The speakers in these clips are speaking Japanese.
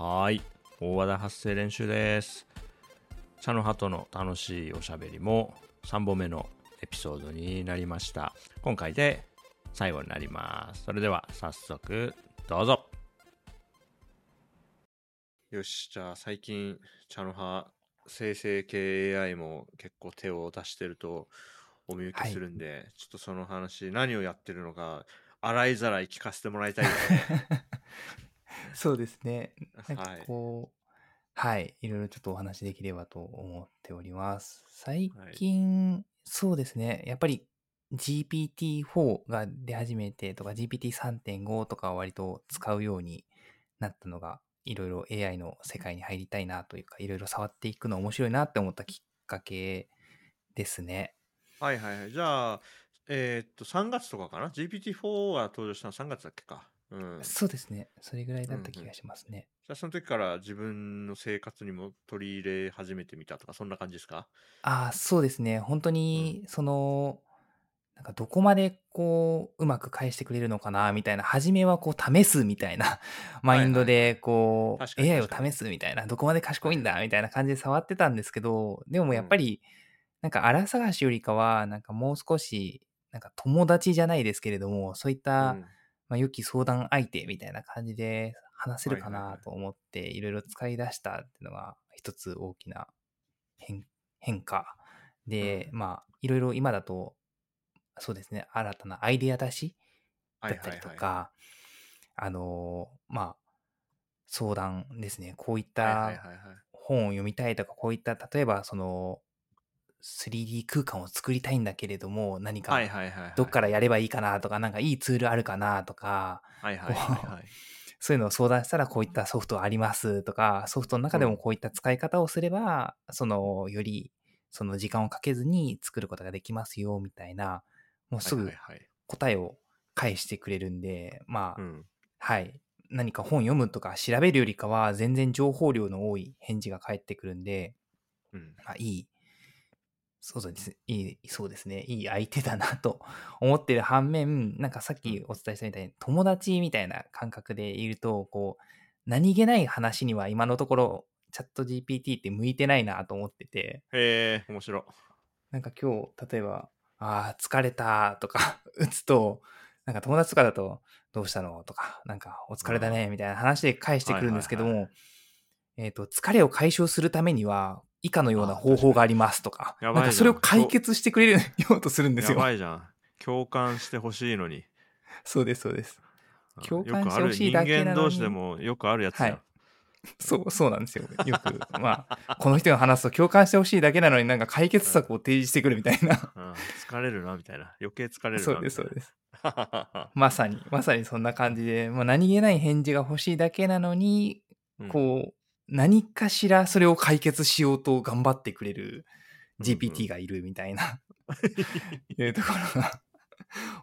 はーい。大和田発声練習です。茶の葉との楽しいおしゃべりも3本目のエピソードになりました。今回で最後になります。それでは早速どうぞ。よし、じゃあ最近茶の葉生成系 AI も結構手を出してるとお見受けするんで、ちょっとその話何をやってるのか洗いざらい聞かせてもらいたいですね。そうですね。なんかはい。こう、はい、いろいろちょっとお話できればと思っております。最近、そうですね。やっぱり GPT-4 が出始めてとか GPT3.5 とかを割と使うようになったのが、いろいろ AI の世界に入りたいなというか、いろいろ触っていくの面白いなって思ったきっかけですね。はいはいはい。じゃあ、えーっと、3月とかかな ?GPT-4 が登場したの3月だっけか？うん。じそうですね。それぐらいだった気がしますね。ゃあ、その時から自分の生活にも取り入れ始めてみたとか、そんな感じですか？ああ、そうですね。本当に、その、なんかどこまでこう、うまく返してくれるのかな、みたいな、初めはこう、試すみたいな マインドで、こう、確かに AI を試すみたいな、どこまで賢いんだ、みたいな感じで触ってたんですけど、でもやっぱり、なんか荒探しよりかは、なんかもう少し、なんか友達じゃないですけれども、そういった、うんまあ、良き相談相手みたいな感じで話せるかはいはいはないと思って、いろいろ使い出したっていうのが一つ大きな変変化で、うんまあいろいろ今だとそうですね新たなアイデア出しはいだったりとはいか、あのまあ相談ですねこういっはい。はいたはいはいはい。本を読みたいとかこういった例えばその 3D 空間を作りたいんだけれども何か。どっからやればいいかなとか、なんかいいツールあるかなとか、はいはいはいはい。そういうのを相談したらこういったソフトありますとか、ソフトの中でもこういった使い方をすれば、その、より、その時間をかけずに作ることができますよ、みたいな、もうすぐ。答えを返してくれるんで、まあ、うん。はい。何か本読むとか調べるよりかは、全然情報量の多い返事が返ってくるんで、うん。まあ、いい、そうです。いい、そうですね。いい相手だなと 思ってる反面、なんかさっきお伝えしたみたいに、友達みたいな感覚でいると、こう、何気ない話には今のところ、チャット GPT って向いてないなと思ってて、へえ、面白。なんか今日、例えば、ああ、疲れたとか 打つと、なんか友達とかだと、どうしたの？とか、なんかお疲れだねみたいな話で返してくるんですけども、えっと、疲れを解消するためには、以下のような方法がありますとか、やばいじゃんなんかそれを解決してくれるようとするんですやよ。ばいじゃん。共感してほしいのに。そうです、そうです。うん共感してほしいだけなのに人間同士でもよくあるやつじゃん。はいそう、そうなんですよ。よく、まあ、この人が話すと共感してほしいだけなのになんか解決策を提示してくるみたいな。うん疲れるなみたいな。余計疲れるなそうです、そうす。です。は まさに、まさにそんな感じで、もう何気ない返事が欲しいだけなのに、うんこう、何かしらそれを解決しようと頑張ってくれるうん GPT がいるみたいな、いうところが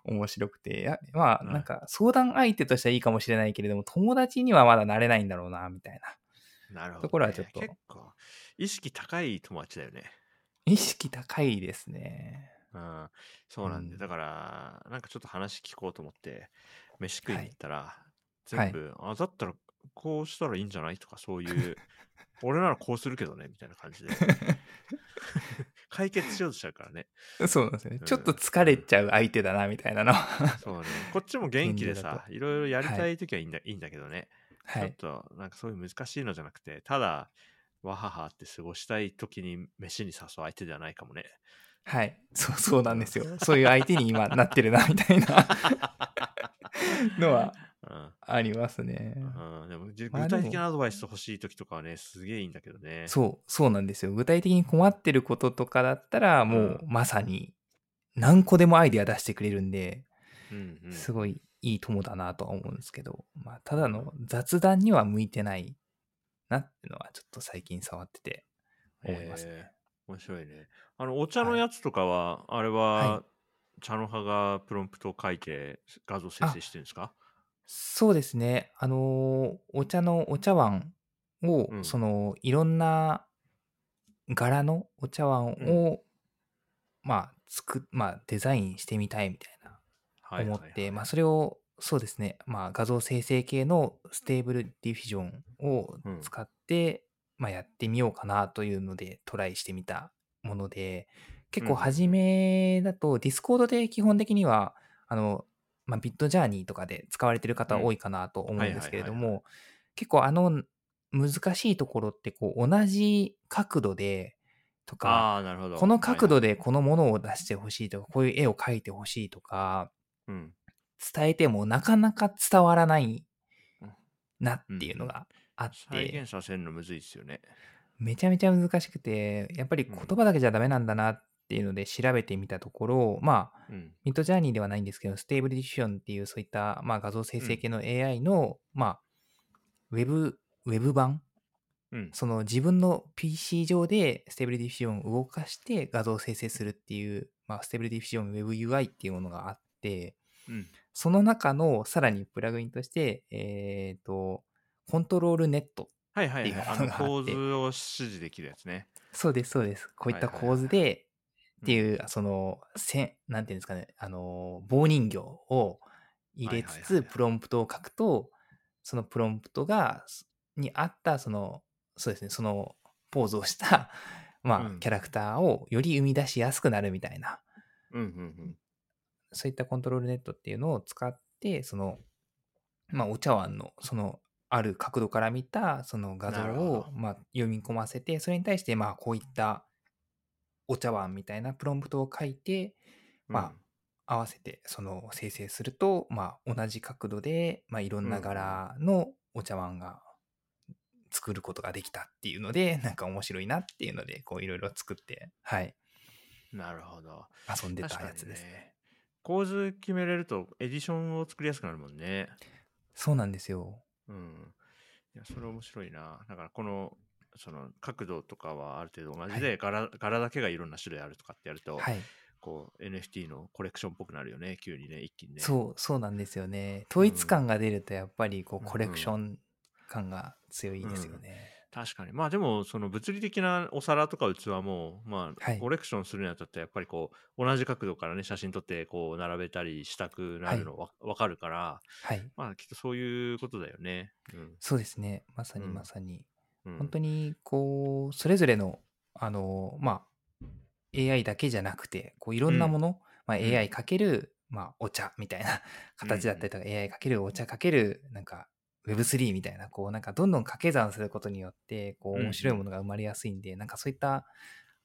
面白くて、まあ、はい。なんか相談相手としてはいいかもしれないけれども、友達にはまだなれないんだろうな、みたいな。なるほど、ね。ところはちょっと。結構、意識高い友達だよね。意識高いですね。うん、そうなんで、うん。だから、なんかちょっと話聞こうと思って、飯食いに行ったら、はい。全部、あ、だったらこうしたらいいんじゃない？とか、そういう、俺ならこうするけどね、みたいな感じで。解決しようとしちゃうからね。そうなんですよねう。んちょっと疲れちゃう相手だな、みたいなのは。そうね。こっちも元気で現状ださ、いろいろやりたいときはいいんだ,、い、いんだけどね。はい。ちょっと、なんかそういう難しいのじゃなくて、ただ、わははって過ごしたいときに飯に誘う相手ではないかもね。はい。そう、そうなんですよ。そういう相手に今なってるな、みたいな のはうんありますね。うん、でも具体的なアドバイス欲しいときとかはね、すげえいいんだけどね。そう、そうなんですよ。具体的に困ってることとかだったら、もうまさに何個でもアイデア出してくれるんで、うんうん、すごいいい友だなとは思うんですけど、まあ、ただの雑談には向いてないなっていうのは、ちょっと最近触ってて思いますね。えー面白いね。あの、お茶のやつとかは、あれは、はchanoha がプロンプトを書いて画像生成してるんですか？そうですね。あのーお茶のお茶碗を、うんその、いろんな柄のお茶碗を、まあ、つく、まあ、デザインしてみたいみたいなはいはいはい思って、まあ、それをそうですね。まあ、画像生成系の Stable Diffusion を使って、まあ、やってみようかなというのでトライしてみたもので、結構うん初めだと、 Discord で基本的には、あの、まあ、 Midjourney とかで使われてる方多いかなと思うんですけれども、結構あの難しいところって、こう、同じ角度で、とか。この角度で、でこのものを出してほしいとか、こういう絵を描いてほしいとか、うん。伝えてもなかなか伝わらないうん。なっていうのがあっ再て、現させるのむずいですよね。めちゃめちゃ難しくて、やっぱり言葉だけじゃダメなんだなっていうので調べてみたところ、まあ、うん。 Midjourney ではないんですけど、 Stable Diffusion っていうそういった、まあ、画像生成系の AI の、まあ、ウェブ、ウェブ版うん。その自分の PC 上で Stable Diffusion を動かして画像を生成するっていう、まあ、 Stable Diffusion WebUI っていうものがあって、うん。その中のさらにプラグインとして、えっ、と、コントロールネット。っていうものがあって構図を指示できるやつね。そうです、そうです。こういったはいはいはい構図で、っていう、その、せん、なんていうんですかね、あの、棒人形を入れつつ、プロンプトを書くと、そのプロンプトが、に合った、その、そうですね、そのポーズをした、まあ、うん。キャラクターをより生み出しやすくなるみたいな、うんうんそういったコントロールネットっていうのを使って、その、まあ、お茶碗の、その、ある角度から見た、その画像をど、まあ、読み込ませて、それに対して、まあ、こういったお茶碗みたいなプロンプトを書いて、うん。まあ、合わせて、その、生成すると、まあ、同じ角度で、まあ、いろんな柄のお茶碗が作ることができたっていうので、なんか面白いなっていうので、こう、いろいろ作って、はい、うんなるほど。遊んでたやつですね。ね。構図決めれるとエディションを作りやすくなるもんね。そうなんですよ。うん。いや、それ面白いな。だからこの、その角度とかはある程度同じで、柄柄だけがいろんな種類あるとかってやると、はい。こう NFT のコレクションっぽくなるよね、急にね、一気にね。そう、そうなんですよね。統一感が出ると、やっぱり、こう、うんコレクション感が強いですよね。確かに。まあでも、その物理的なお皿とか器も、まあ、はいコレクションするにあたって、やっぱりこう、同じ角度からね、写真撮って、こう、並べたりしたくなるのわ、わかるから、はい。まあ、きっとそういうことだよね。うん。そうですね。まさにうんまさに。うん、本当にこうそれぞれのあのまあ AI だけじゃなくてこういろんなもの、まあ、ん。AI かける、まあ、お茶みたいな形だったりとか、AI かけるお茶かけるなんか Web3 みたいなこうなんかどんどん掛け算することによってこううんうん面白いものが生まれやすいんで、なんかそういった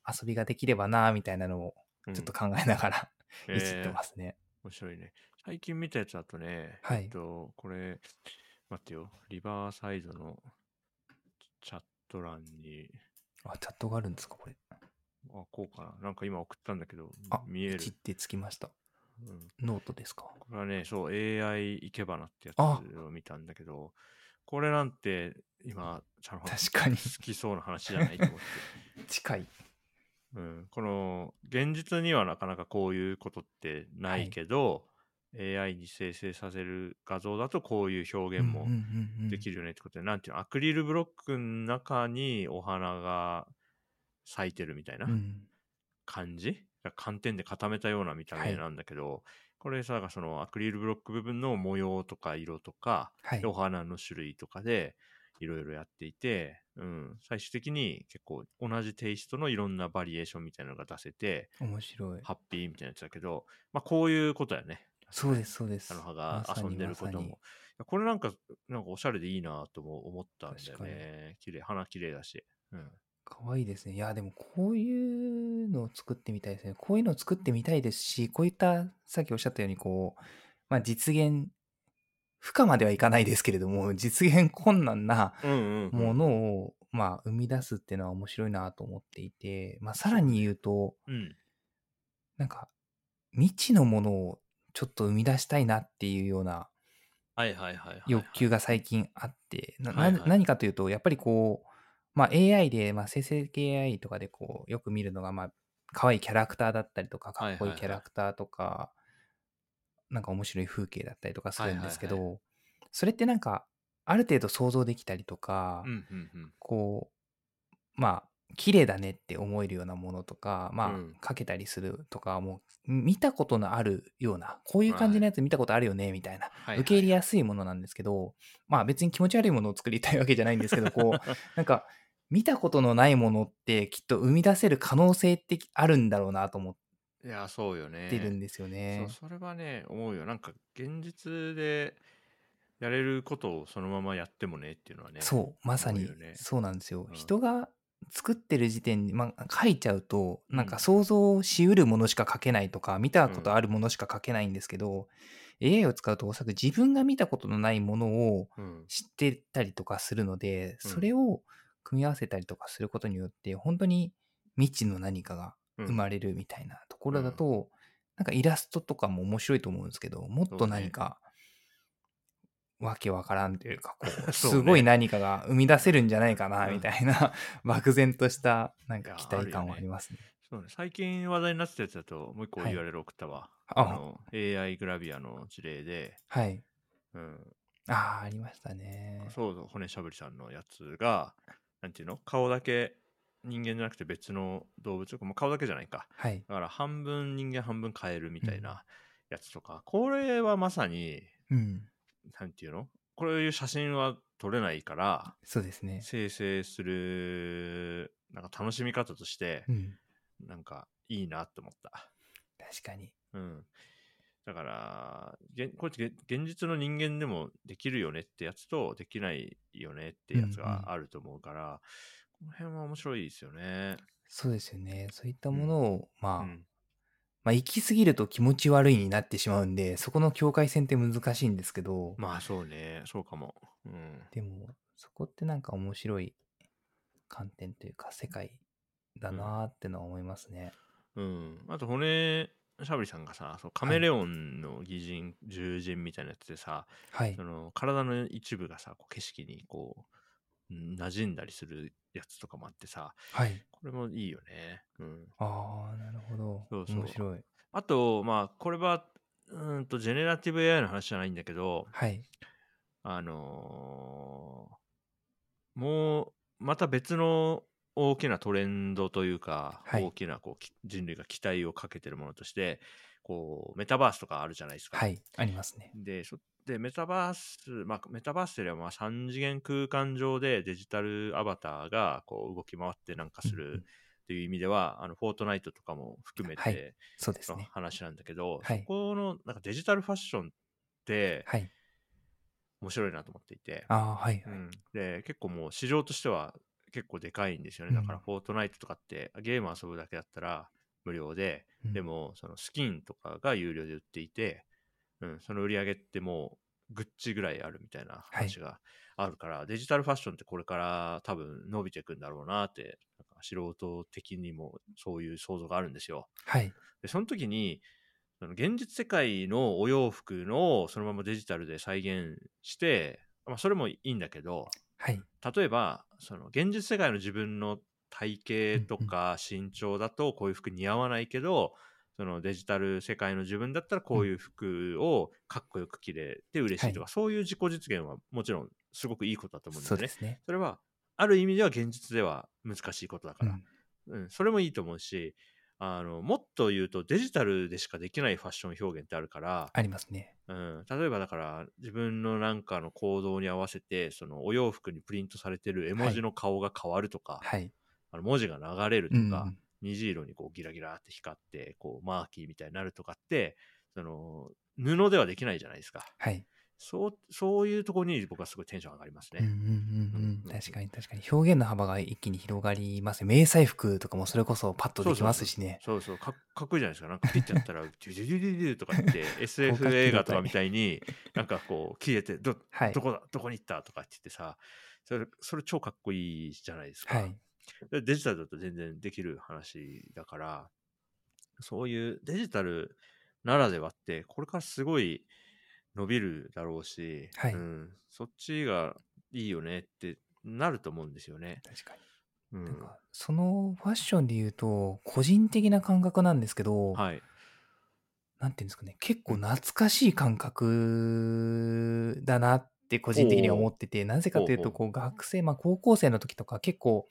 遊びができればなみたいなのをうん。ちょっと考えながら、え。いじってますね。面白いね。最近見たやつだとね、はい。えっと、これ、待ってよ、リバーサイドのチャット欄に、あチャットがあるんですかこれ。あ、こうかな。なんか今送ったんだけどあ、見えるピチ。ってつきました。うんノートですか？これはね、そう、AI いけばなってやつあを見たんだけど、これなんて今、確かに好きそうな話じゃないと思って。近い。うん、この現実にはなかなかこういうことってないけど、AI に生成させる画像だとこういう表現もできる。るよねってことで、なんていうのアクリルブロックの中にお花が咲いてるみたいなうん。感じ、寒天で固めたような見た目なんだけど、これさそのアクリルブロック部分の模様とか色とか、はい。でお花の種類とかでいろいろやっていて、うん、最終的に結構同じテイストのいろんなバリエーションみたいなのが出せて面白い。ハッピーみたいなやつだけど、まあ、こういうことやねそうです、そうです。菜の葉が遊んでることも、まこれなんかなんかおしゃれでいいなとも思ったんだよね。綺麗花綺麗だし、うん、かわいいですね。いや、でもこういうのを作ってみたいですね。こういうのを作ってみたいですし、こういった、さっきおっしゃったように、こう、まあ実現、不可まではいかないですけれども、実現困難なうんうんうんものを、まあ生み出すっていうのは面白いなと思っていて、まあさらに言うと、うん。なんか、未知のものをちょっと生み出したいなっていうような欲求が最近あって、何かというと、やっぱりこう、まあ、AI で、まあ、生成系 AI とかでこうよく見るのが、まあ、可愛いキャラクターだったりとか、かっこいいキャラクターとか、なんか面白い風景だったりとかするんですけど、はいそれってなんか、ある程度想像できたりとか、こう、まあ、綺麗だねって思えるようなものとか、まあ、うんかけたりするとかもう見たことのあるようなこういう感じのやつ見たことあるよねみたいな、はいはい受け入れやすいものなんですけどまあ別に気持ち悪いものを作りたいわけじゃないんですけどこう なんか見たことのないものってきっと生み出せる可能性ってあるんだろうなと思っいや、そうよね。てるんですよね。それはね、思うよ。なんか、現実でやれることをそのままやってもねっていうのはね。そうまさにそうなんですよ。うん人が作ってる時点に、まあ、書いちゃうとうん。なんか想像しうるものしか書けないとか、見たことあるものしか書けないんですけど、AI を使うとおそらく自分が見たことのないものをうん。知ってたりとかするので、うん。それを組み合わせたりとかすることによって本当に未知の何かがうん。生まれるみたいなところだと、なんかイラストとかも面白いと思うんですけどもっと何かわけわからんというかこう すごい何かが生み出せるんじゃないかなうんみたいな 漠然としたなんか期待感はありますね。そうね。最近話題になってたやつだと、もう一個はい URL 送ったわ。あの、AI グラビアの事例で、はい。うん。ああ、ありましたね。そうそう、骨しゃぶりさんのやつが、なんていうの？顔だけ人間じゃなくて別の動物、もう顔だけじゃないか。はい。だから半分人間半分カエルみたいなやつとか、これはまさに、うん。なんていうの？こういう写真は撮れないから、そうですね。生成する、なんか楽しみ方としてう、ん。なんかいいなって思った。確かに。うん。だから、これってげ現実の人間でもできるよねってやつと、できないよねってやつうんうんがあると思うから、この辺は面白いですよね。そうですよね。そういったものを、まあ、うん。まあ、行き過ぎると気持ち悪いになってしまうんで、そこの境界線って難しいんですけど、まあそうね、そうかも。うん。でも、そこってなんか面白い観点というか、世界だなーってのは思いますね。うん。あと、骨しゃぶりさんがさ、そうカメレオンの擬人、獣人みたいなやつでさ、はいそ。の体の一部がさ、こう景色にこう、うん馴染んだりするやつとかもあってさ、はい。これもいいよね。うん。ああ、なるほど。そうそう面白い。あと、まあ、これは、うーんと、ジェネラティブ AI の話じゃないんだけど、はい。あのーもう、また別の大きなトレンドというか、はい大きなこうき人類が期待をかけてるものとして、こう、メタバースとかあるじゃないですか。はい。ありますね。で、そで、メタバース、まあ、メタバースというよりは、まあ、3次元空間上でデジタルアバターがこう動き回ってなんかするっていう意味では、あの、フォートナイトとかも含めはいてのそうですね。話なんだけど、はいそこのなんかデジタルファッションってはい。面白いなと思っていて、はい。はい。うん、で、結構もう市場としては結構でかいんですよね。うんだから、フォートナイトとかってゲーム遊ぶだけだったら無料で、うんで、も、そのスキンとかが有料で売っていて、うん、その売り上げってもう、グッチぐらいあるみたいな話があるから、デジタルファッションってこれから多分伸びていくんだろうなって、なんか素人的にもそういう想像があるんですよ。はい。で、その時に、その現実世界のお洋服のそのままデジタルで再現して、まあ、それもいいんだけど、はい。例えば、その現実世界の自分の体型とか身長だとこういう服似合わないけど、そのデジタル世界の自分だったらこういう服をかっこよく着れて嬉しいとか、そういう自己実現はもちろんすごくいいことだと思うんですね。そね。それはある意味では現実では難しいことだから、うん。うん、それもいいと思うし、あの、もっと言うとデジタルでしかできないファッション表現ってあるから、ありますね。うん、例えばだから自分のなんかの行動に合わせてそのお洋服にプリントされてる絵文字の顔が変わるとか、はい。あの文字が流れるとか、うんうん。虹色にこうギラギラって光ってこうマーキーみたいになるとかってその布ではできないじゃないですかはい。そうそういうところに僕はすごいテンション上がりますね、うんうんうんうんうん。確かに確かに。表現の幅が一気に広がりますね。迷彩服とかもそれこそパッとできますしね。そうそうかかっこいいじゃないですかなんかピッてやったらデュデュデュデュデュとかって SF 映画とかみたいになんかこう消えてどはいど。こだどこに行ったとかって言ってさそれそれ超かっこいいじゃないですか、はい。でデジタルだと全然できる話だから、そういうデジタルならではって、これからすごい伸びるだろうし、はいうん、そっちがいいよねってなると思うんですよね。確かに。うんか、そのファッションで言うと、個人的な感覚なんですけど、はい。なんていうんですかね、結構懐かしい感覚だなって個人的には思ってて、なぜかというと、学生、まあ高校生の時とか結構、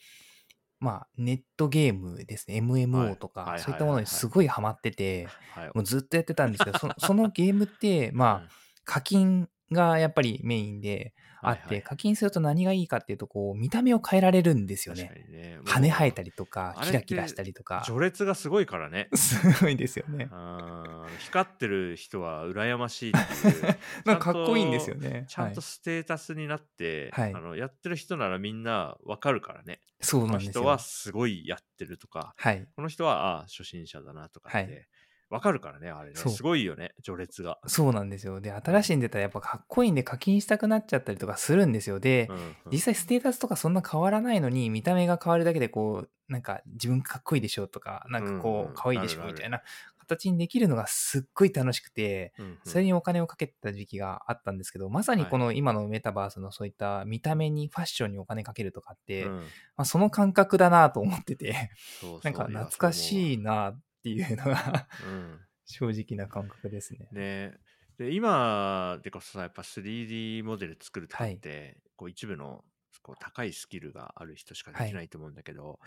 まあ、ネットゲームですね、はい。MMO とか、はいそういったものにすごいハマってて、はい。もうずっとやってたんですけど、そそのゲームって、まあ、課金がやっぱりメインであって、はいはい課金すると何がいいかっていうと、こう、見た目を変えられるんですよね。にね。羽生えたり。りとかキラキラしたりとか。序列がすごいからね。すごいですよね。光ってる人は羨ましいっていう。なんかかっこいいんですよね。ちゃんとはいステータスになって、はいあのやってる人ならみんなわかるからね。そうこのなんですよ。人はすごいやってるとか、はい。この人はああ初心者だなとかっはいてわかるからね、あれね。そう。すごいよね、序列が。そうなんですよ。で、新しいん出たらやっぱかっこいいんで課金したくなっちゃったりとかするんですよ。で、うんうん。実際ステータスとかそんな変わらないのに、見た目が変わるだけでこう、なんか自分かっこいいでしょとか、なんかうんこうんう、可愛いでしょみたいな形にできるのがすっごい楽しくて、うんうん。それにお金をかけてた時期があったんですけど、まさにこの今のメタバースのそういった見た目にファッションにお金かけるとかって、うん。まあ、その感覚だなと思ってて、そうそうなんか懐かしいいなっていうのがうん。正直な感覚ですね。ね。で今でこそさやっぱ 3D モデル作るとかって、こう一部のこう高いスキルがある人しかできないと思うんだけど、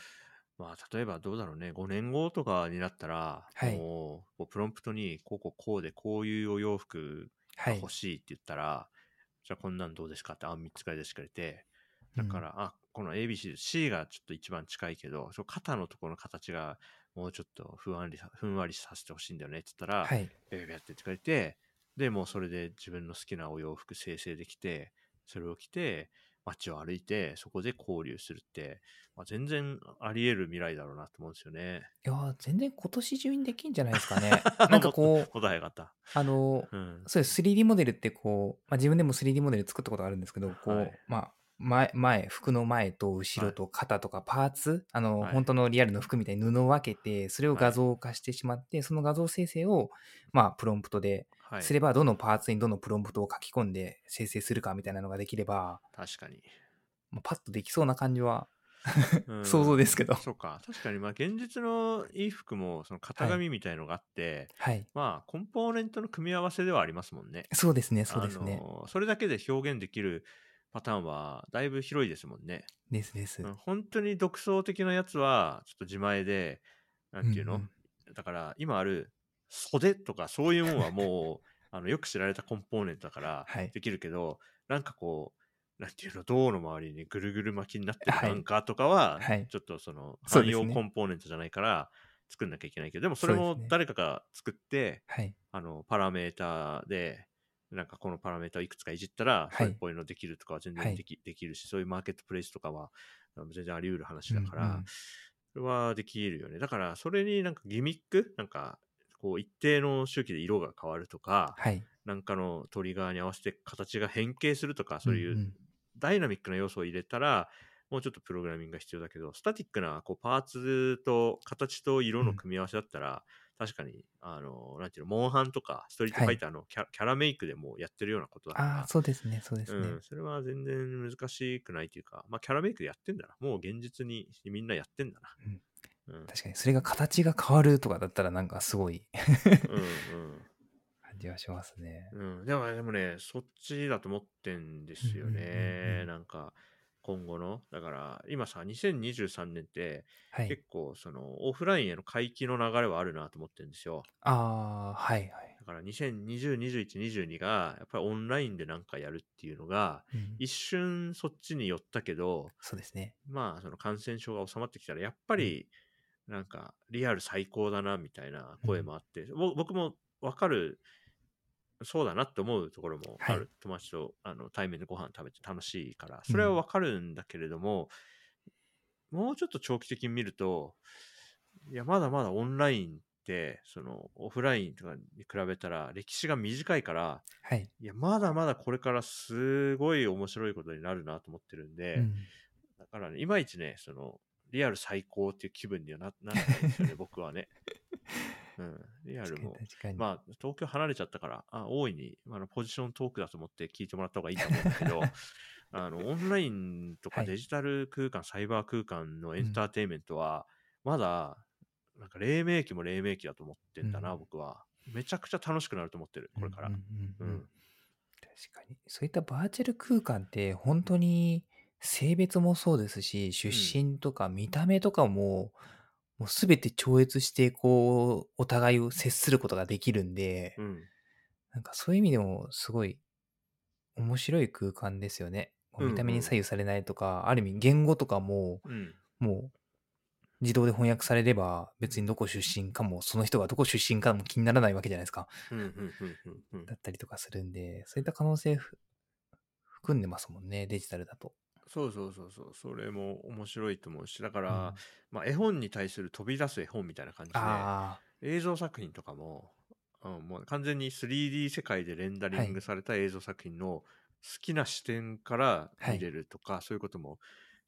まあ例えばどうだろうね。5年後とかになったら、はい。もうプロンプトにこうこうこうでこういうお洋服はい。が欲。しいって言ったら、じゃあこんなんどうですかってあん3つぐらい出して。くれてだから、あこの ABC C がちょっと一番近いけどその肩のところの形がもうちょっとふんわりさふんわりさせてほしいんだよねって言ったら、はい。ビャビャやってくれて、で、もうそれで自分の好きなお洋服生成できて、それを着て、街を歩いて、そこで交流するって、まあ、全然あり得る未来だろうなと思うんですよね。いやー、全然今年中にできんじゃないですかね。なんかこう、もっと早かった。あの、うん。そうです 3D モデルってこう、まあ、自分でも 3D モデル作ったことあるんですけど、こう、はいまあ、前、前、服の前と後ろと肩とかパーツ、あの、はい本当のリアルの服みたいに布を分けて、それを画像化してしまって、その画像生成を、まあ、プロンプトではい。すれば、どのパーツにどのプロンプトを書き込んで生成するかみたいなのができれば、確かに。まあ、パッとできそうな感じは、うん 想像ですけど。そうか。確かに、まあ、現実の衣服も、その型紙みたいのがあって、はい。まあ、コンポーネントの組み合わせではありますもんね。そうですね、そうですね。それだけで表現できるパターンは、だいぶ広いですもんね。ですです。うん本当に独創的なやつは、ちょっと自前で、なんていうの、うんだから、今ある袖とかそういうもんはもう、あのよく知られたコンポーネントだからはい。できるけど、なんかこう、なんていうの、銅の周りにぐるぐる巻きになってるはい。なんかとかは、はい。ちょっとその、汎用コンポーネントじゃないから、作んなきゃいけないけど、でもそれも誰かが作って、はい。あの、パラメーターで、なんかこのパラメータをいくつかいじったら、い。それっぽいのできるとかは全はい。然でき,、できるし、そういうマーケットプレイスとかは全然あり得る話だから、うん。うんそれはできるよね。だから、それになんかギミックなんか、こう一定の周期で色が変わるとか、はい。なんかのトリガーに合わせて形が変形するとか、そういんうん。ダイナミックな要素を入れたら、もうちょっとプログラミングが必要だけど、スタティックなこうパーツと形と色の組み合わせだったら、確かに、あの、なんていうの、モンハンとか、ストリートファイターのキャ,、キャラメイクでもやってるようなことだから、ああ、そうですね、そうですね。うん、それは全然難しくないというか、まあ、キャラメイクでやってんだな。もう現実にみんなやってんだな。うん。確かに、それが形が変わるとかだったら、なんかすごいうん 感じはしますね。うん。うん。でも、でもね、そっちだと思ってんですようんうんうんうん。ねなんか、今後の。だから、今さ、2023年って、はい。結構、その、オフラインへの回帰の流れはあるなと思ってるんですよ。ああ、はいはい。だから、2020、21、22が、やっぱりオンラインでなんかやるっていうのが、うん一瞬そっちに寄ったけど、そうですね。まあ、その感染症が収まってきたら、やっぱり、なんか、リアル最高だな、みたいな声もあって、ぼ僕もわかる、そうだなって思うところもある。はい友達とあの対面でご飯食べて楽しいから、それはわかるんだけれども、もうちょっと長期的に見ると、いや、まだまだオンラインって、その、オフラインとかに比べたら、歴史が短いから、はい。いや、まだまだこれからすごい面白いことになるなと思ってるんで、うんだからね、いまいちね、その、リアル最高っていう気分にはなならないんですよね、僕はね。うん、リアルも。まあ、東京離れちゃったから、あ大いに、あのポジショントークだと思って聞いてもらった方がいいと思うんだけど、あの、オンラインとはいかデジタル空間、サイバー空間のエンターテインメントは、まだ、なんか黎明期も黎明期だと思ってんだな、うん僕は。めちゃくちゃ楽しくなると思ってる、これから。うんうんうんうんうん確かに。そういったバーチャル空間って本当に性別もそうですし、出身とか見た目とかも、もうすべて超越して、こう、お互いを接することができるんで、うん。なんかそういう意味でもすごい面白い空間ですよね。見た目に左右されないとか、ある意味言語とかも、うん。もう自動で翻訳されれば別にどこ出身かも、その人がどこ出身かも気にならないわけじゃないですか。うん。うん。うん。うん。だったりとかするんで、そういった可能性ふ含んでますもんね、デジタルだと。そうそうそうそう。それも面白いと思うし、だから、うん。まあ、絵本に対する飛び出す絵本みたいな感じで、あ映像作品とかも、うん、もう完全に 3D 世界でレンダリングされた映像作品の好きな視点から見れるとか、そういうことも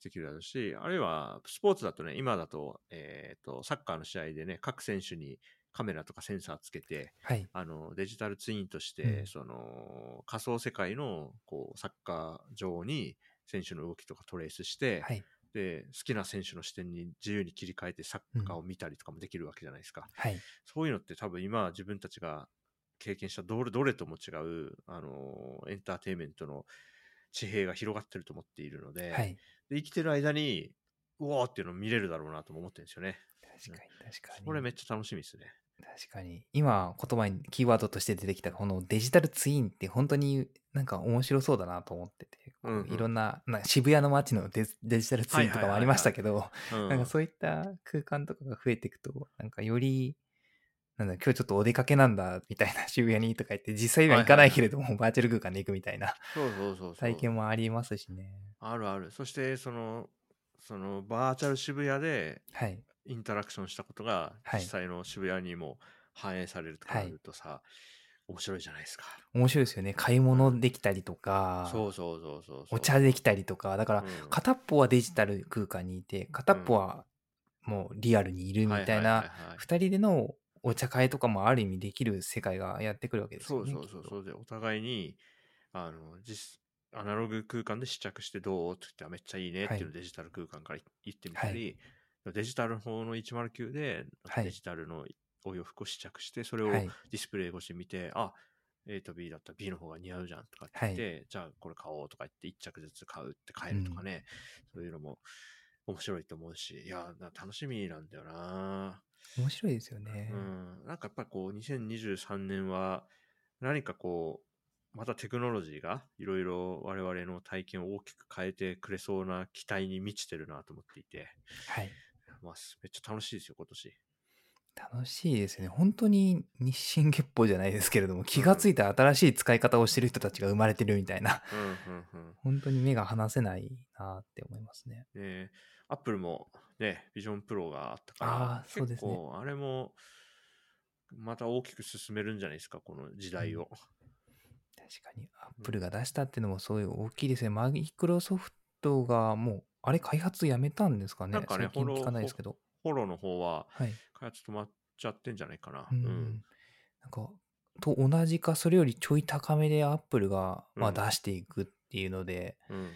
できるだろうし、あるいはスポーツだとね、今だと、えっ、と、サッカーの試合でね、各選手にカメラとかセンサーつけて、あ、はい。あの、デジタルツインとして、うん。その、仮想世界の、こう、サッカー場に選手の動きとかトレースして、はい。で、好きな選手の視点に自由に切り替えてサッカーを見たりとかもできるわけじゃないですか。はい。そういうのって多分今自分たちが経験したどれどれとも違う、あの、エンターテインメントの地平が広がってると思っているので、はい。で生きてる間に、うわーっていうのを見れるだろうなとも思ってるんですよね。確かに、確かに。これめっちゃ楽しみですね。確かに。今、言葉に、キーワードとして出てきた、このデジタルツインって本当になんか面白そうだなと思ってて、こううんうんいろんな、な渋谷の街のデデジタルツインとかもありましたけど、うん、なんかそういった空間とかが増えていくと、なんかより、なんだ、今日ちょっとお出かけなんだ、みたいな 渋谷にとか言って、実際には行かないけれども、バーチャル空間で行くみたいなそうそうそうそう。体験もありますしね。あるある。そして、その、そのバーチャル渋谷ではい。インタラクションしたことがはい実際の渋谷にも反映されるとかなるとさ、面白いじゃないですか。面白いですよね。買い物できたりとか、そうそうそうそうそう。お茶できたりとか、だから、うん片っぽはデジタル空間にいて、片っぽはもうリアルにいるみたいな、二人でのお茶会とかもある意味できる世界がやってくるわけですよね。そうそうそうでお互いにあの実アナログ空間で試着してどうって言ってあめっちゃいいねっていうのをデジタル空間から言ってみたり、デジタルの方の109ではいデジタルのお洋服を試着してそれをデ。ィスプレイ越し見て、あ A と B だったら B の方が似合うじゃんとかって言って、じゃあこれ買おうとか言って1着ずつ買うって買えるとかね、そういうのも面白いと思うしいや楽しみなんだよな面白いですよね。うん、なんかやっぱりこう2023年は何かこうまたテクノロジーがいろいろ我々の体験を大きく変えてくれそうな期待に満ちてるなと思っていて、はい。まあ、めっちゃ楽しいですよ今年。楽しいですよね。本当に日進月歩じゃないですけれども、気がついた新しい使い方をしてる人たちが生まれてるみたいな、うんうんうん本当に目が離せないなって思いますね。ねアップルもね、ビジョンプロがあったから、あーそうですね結構あれもまた大きく進めるんじゃないですか、この時代を。確かに、アップルが出したっていうのもそういう大きいですね。マイクロソフトがもう、あれ開発やめたんですかね？なんかね最近聞かないですけど。フォローの方ははい。開発止まっちゃってんじゃないかな。うん。なんか、と同じか、それよりちょい高めでアップルが、まあ、うん出していくっていうので、うん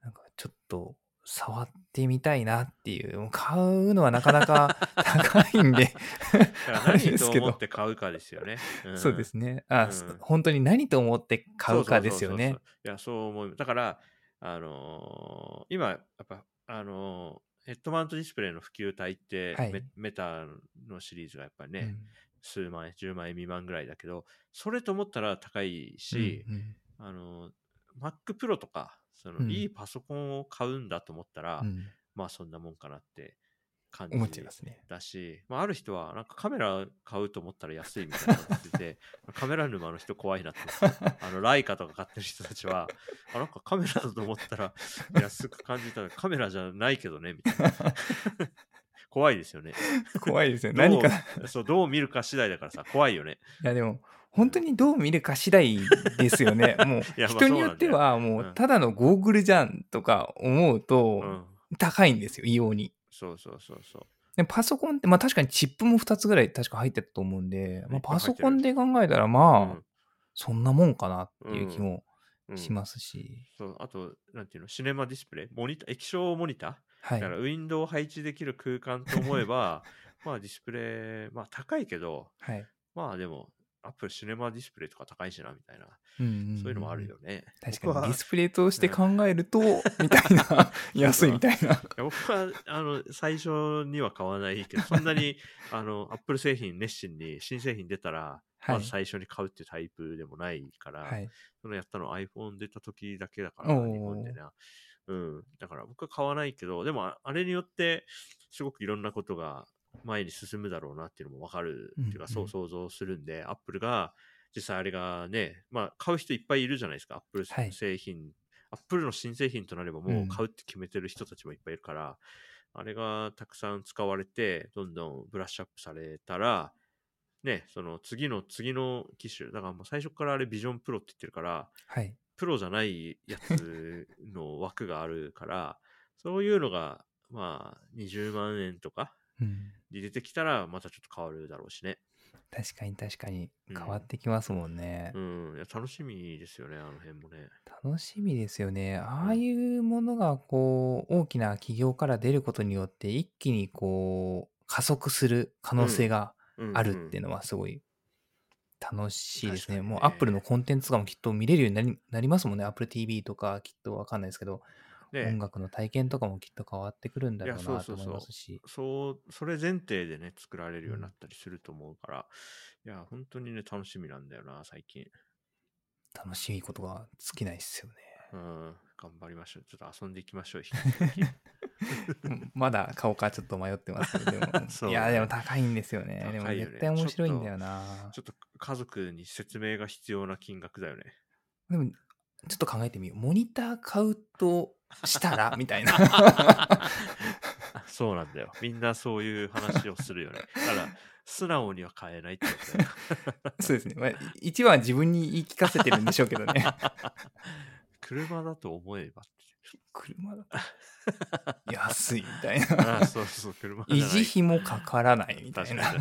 なんかちょっと触ってみたいなっていう、買うのはなかなか 高いんで、何ですけどと思って買うかですよね。んそうですね。あ、うんそ本当に何と思って買うかですよねそうそうそうそう。いや、そう思う。だから、あのー今、やっぱ、あのーヘッドマウントディスプレイの普及体って、はい。メメタのシリーズがやっぱりね、うん。数万円、10万円未満ぐらいだけど、それと思ったら高いし、うんうん。あのー Mac Pro とか、その、うん。いいパソコンを買うんだと思ったら、うん。まあそんなもんかなって感じ。だし、まあ、ある人はなんかカメラ買うと思ったら安いみたいなこと言っててカメラ沼の人怖いなってあのライカとか買ってる人たちはあなんかカメラだと思ったら安く感じたらカメラじゃないけどねみたいな 怖いですよね怖いですよ。どう何か、いそうどう見るか次第だからさ怖いよねやでも、本当にどう見るか次第ですよね。もう、人によっては、もうただのゴーグルじゃんとか思ううと、ん高いんですよ、異様に。そうそうそうそう。でパソコンって、まあ確かにチップも2つぐらい確か入ってたと思うんで、まあ、パソコンで考えたら、まあ、そんなもんかなっていう気もうん。うん。しますし。そうあとなんていうのシネマディスプレイ？モニター？液晶モニター？はい。だからウィンドウを配置できる空間と思えば、まあディスプレイ、まあ高いけど、はい。まあでもアップルシネマディスプレイとか高いしな、みたいな。うんうんうんそういうのもあるよね。確かにディスプレイとして考えると、みたいな、安いみたいな。いや僕はあの最初には買わないけど、そんなにあのアップル製品熱心に新製品出たら、はいまず最初に買うっていうタイプでもないから、はい。そのやったの iPhone 出た時だけだから、日本でな。うん。だから僕は買わないけど、でもああれによってすごくいろんなことが前に進むだろうなっていうのもわかるっていうか、そう想像するんで、Apple が実際あれがね、まあ買う人いっぱいいるじゃないですか、Apple はい製品。Apple の新製品となればもう買うって決めてる人たちもいっぱいいるから、あれがたくさん使われて、どんどんブラッシュアップされたら、ね、その次の次の機種、だからもう最初からあれビジョンプロって言ってるから、はい。プロじゃないやつの枠があるから、そういうのが、まあ、20万円とかうん。で出てきたら、またちょっと変わるだろうしね。確かに確かにうん変わってきますもんね。うん。いや楽しみですよね、あの辺もね。楽しみですよね。ああいうものがこう大きな企業から出ることによって一気にこう加速する可能性がうんあるっていうのはすごい楽しいですね。ねもう Apple のコンテンツとかもきっと見れるようになりなりますもんね。Apple TV とかきっとわかんないですけど、ね音楽の体験とかもきっと変わってくるんだろうなと思いますし。そう、それ前提でね、作られるようになったりすると思うから、いや、本当にね、楽しみなんだよな、最近。楽しいことが尽きないですよね。うん、頑張りましょう。ちょっと遊んでいきましょう、まだ買おうかちょっと迷ってますけど、いや、ねでも高いんですよね。でも絶対面白いんだよな。ちょっと家族に説明が必要な金額だよね。でも、ちょっと考えてみよう。モニター買うとしたら？みたいな。そうなんだよ。みんなそういう話をするよね。ただ、素直には買えないってことだよ。そうですね。まあ、一番は自分に言い聞かせてるんでしょうけどね。車だと思えば。車だと安いみたいな。ああ、そうそう、車維持費もかからないみたいな。あ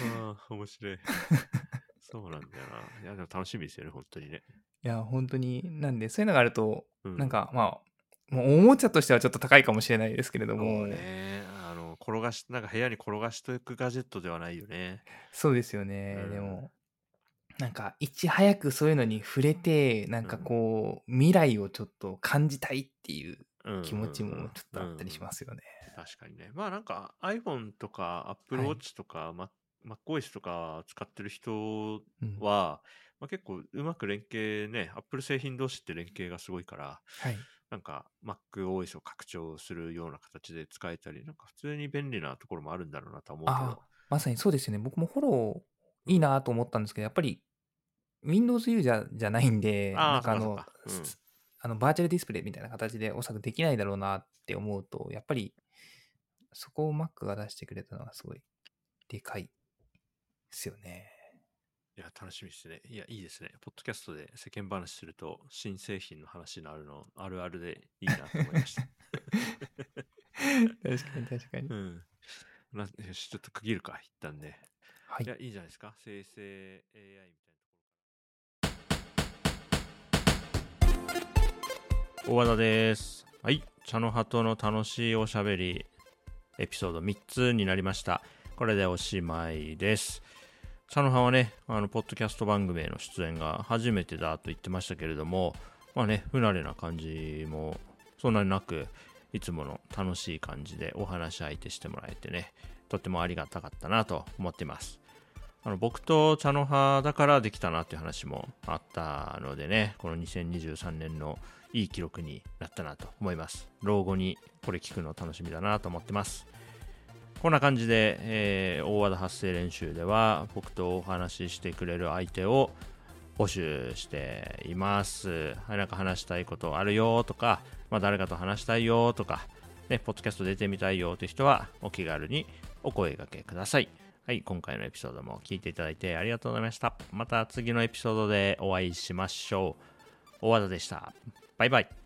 あ、面白い。そうなんだよな。いや、でも楽しみですよね、本当にね。いや、本当に、なんで、そういうのがあると、うん。なんか、まあ、もうおもちゃとしてはちょっと高いかもしれないですけれども。ね、あの、転がし、なんか部屋に転がしていくガジェットではないよね。そうですよね。うん。でも、なんか、いち早くそういうのに触れて、なんかこう、未来をちょっと感じたいっていううん気持ちもちょっとあったりしますよね。確かにね。まあなんか iPhone とか Apple はい。Watch とか、Mac- MacOS とか使ってる人うん。は、まあ、結構うまく連携ね、Apple 製品同士って連携がすごいから、はい。なんか MacOS を拡張するような形で使えたり、なんか普通に便利なところもあるんだろうなとは思うけあど。まさにそうですよね。僕もフォローいいなと思ったんですけど、やっぱり Windows ユーザーじゃないんで、なんかあのあのバーチャルディスプレイみたいな形でおそらくできないだろうなって思うと、やっぱりそこを Mac が出してくれたのがすごいでかいですよね。いや、楽しみですね。いや、いいですね。ポッドキャストで世間話すると、新製品の話になるの、あるあるでいいなと思いました。確かに確かにう。ん。なよし、ちょっと区切るか、一旦ね。はいいや、いいじゃないですか。生成 AI みたいなところ。大和田です。はい。茶の葉との楽しいおしゃべり、エピソード3つになりました。これでおしまいです。茶の葉はね、あの、ポッドキャスト番組への出演が初めてだと言ってましたけれども、まあね、不慣れな感じもそんなになく、いつもの楽しい感じでお話し相手してもらえてね、とってもありがたかったなと思っています。あの僕と茶の葉だからできたなっていう話もあったのでね、この2023年のいい記録になったなと思います。老後にこれ聞くの楽しみだなと思ってます。こんな感じで、えー大和田発声練習では僕とお話ししてくれる相手を募集しています。はい、なんか話したいことあるよとか、まあ、誰かと話したいよとか、ね、ポッドキャスト出てみたいよという人はお気軽にお声掛けください。はい、今回のエピソードも聞いていただいてありがとうございました。また次のエピソードでお会いしましょう。大和田でした。バイバイ。